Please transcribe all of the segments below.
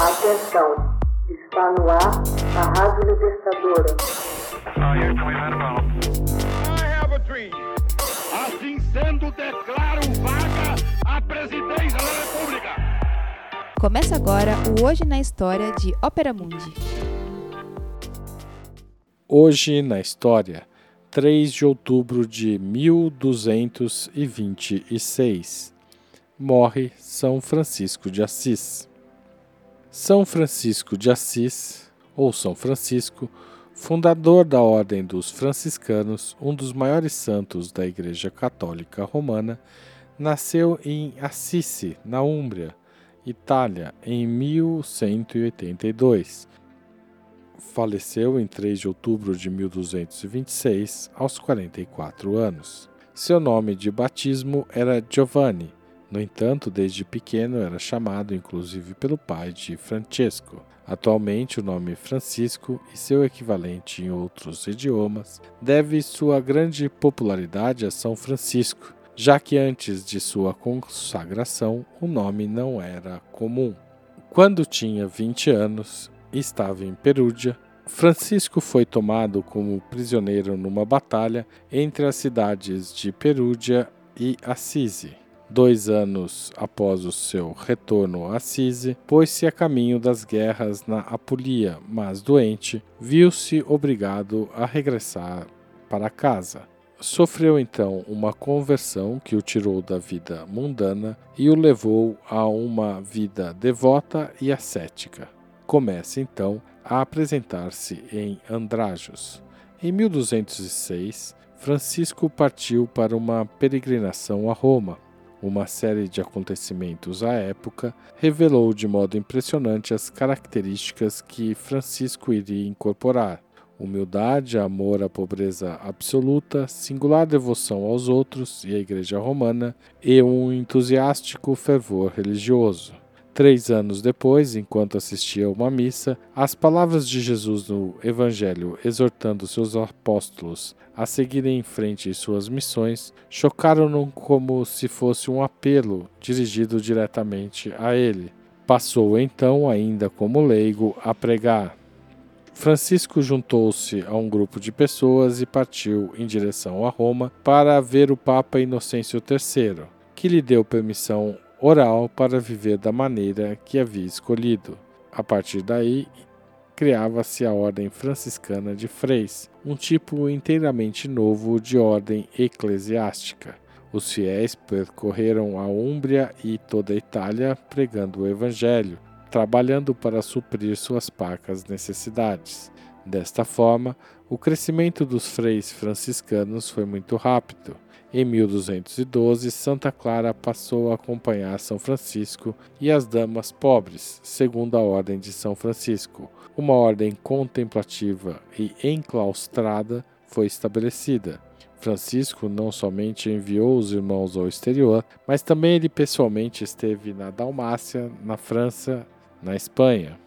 Atenção, está no ar a Rádio Libertadora. Assim sendo, declaro vaga a presidência da República. Começa agora o Hoje na História de Ópera Mundi. Hoje na História, 3 de outubro de 1226, morre São Francisco de Assis. São Francisco de Assis, ou São Francisco, fundador da Ordem dos Franciscanos, um dos maiores santos da Igreja Católica Romana, nasceu em Assisi, na Úmbria, Itália, em 1182. Faleceu em 3 de outubro de 1226, aos 44 anos. Seu nome de batismo era Giovanni, no entanto, desde pequeno era chamado inclusive pelo pai de Francesco. Atualmente, o nome Francisco e seu equivalente em outros idiomas deve sua grande popularidade a São Francisco, já que antes de sua consagração o nome não era comum. Quando tinha 20 anos e estava em Perúdia, Francisco foi tomado como prisioneiro numa batalha entre as cidades de Perúdia e Assisi. Dois anos após o seu retorno a Assisi, pôs-se a caminho das guerras na Apulia, mas doente, viu-se obrigado a regressar para casa. Sofreu então uma conversão que o tirou da vida mundana e o levou a uma vida devota e ascética. Começa então a apresentar-se em Andrajos. Em 1206, Francisco partiu para uma peregrinação a Roma uma série de acontecimentos à época revelou de modo impressionante as características que Francisco iria incorporar: humildade, amor à pobreza absoluta, singular devoção aos outros e à Igreja Romana e um entusiástico fervor religioso. Três anos depois, enquanto assistia a uma missa, as palavras de Jesus no Evangelho exortando seus apóstolos a seguirem em frente em suas missões chocaram-no como se fosse um apelo dirigido diretamente a ele. Passou então, ainda como leigo, a pregar. Francisco juntou-se a um grupo de pessoas e partiu em direção a Roma para ver o Papa Inocêncio III, que lhe deu permissão oral para viver da maneira que havia escolhido. A partir daí, criava-se a Ordem Franciscana de Freis, um tipo inteiramente novo de ordem eclesiástica. Os fiéis percorreram a Úmbria e toda a Itália pregando o Evangelho, trabalhando para suprir suas parcas necessidades. Desta forma, o crescimento dos freis franciscanos foi muito rápido. Em 1212, Santa Clara passou a acompanhar São Francisco e as damas pobres, segundo a Ordem de São Francisco. Uma ordem contemplativa e enclaustrada foi estabelecida. Francisco não somente enviou os irmãos ao exterior, mas também ele pessoalmente esteve na Dalmácia, na França, na Espanha.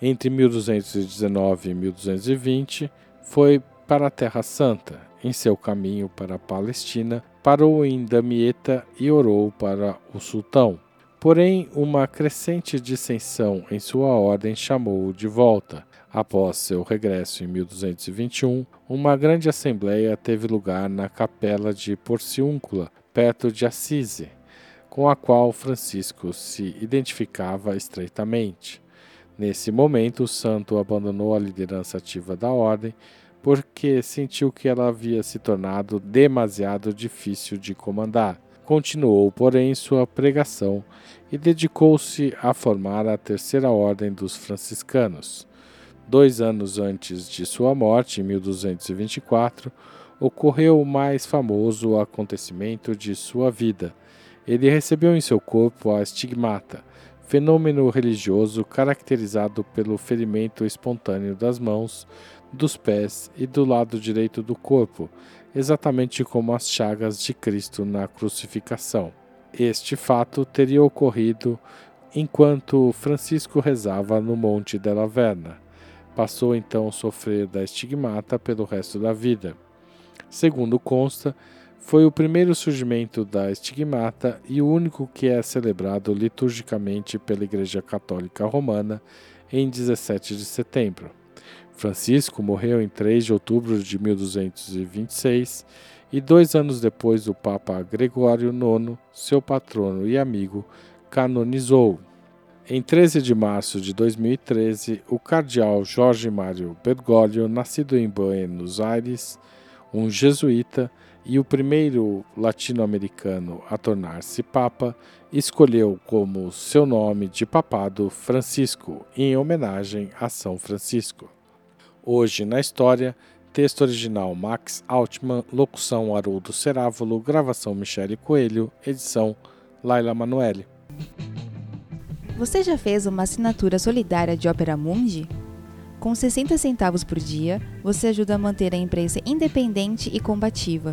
Entre 1219 e 1220, foi para a Terra Santa. Em seu caminho para a Palestina, parou em Damieta e orou para o sultão. Porém, uma crescente dissensão em sua ordem chamou-o de volta. Após seu regresso em 1221, uma grande assembleia teve lugar na capela de Porciúncula, perto de Assisi, com a qual Francisco se identificava estreitamente. Nesse momento, o santo abandonou a liderança ativa da ordem porque sentiu que ela havia se tornado demasiado difícil de comandar. Continuou, porém, sua pregação e dedicou-se a formar a Terceira Ordem dos Franciscanos. Dois anos antes de sua morte, em 1224, ocorreu o mais famoso acontecimento de sua vida. Ele recebeu em seu corpo a estigmata, fenômeno religioso caracterizado pelo ferimento espontâneo das mãos, dos pés e do lado direito do corpo, exatamente como as chagas de Cristo na crucificação. Este fato teria ocorrido enquanto Francisco rezava no Monte della Verna. Passou então a sofrer da estigmata pelo resto da vida. Segundo consta, Foi o primeiro surgimento da estigmata e o único que é celebrado liturgicamente pela Igreja Católica Romana em 17 de setembro. Francisco morreu em 3 de outubro de 1226 e dois anos depois o Papa Gregório IX, seu patrono e amigo, canonizou. Em 13 de março de 2013, o cardeal Jorge Mário Bergoglio, nascido em Buenos Aires, um jesuíta e o primeiro latino-americano a tornar-se papa, escolheu como seu nome de papado Francisco, em homenagem a São Francisco. Hoje na história, texto original Max Altman, locução Haroldo Cerávulo, gravação Michele Coelho, edição Laila Manoeli. Você já fez uma assinatura solidária de Opera Mundi? Com 60 centavos por dia, você ajuda a manter a imprensa independente e combativa.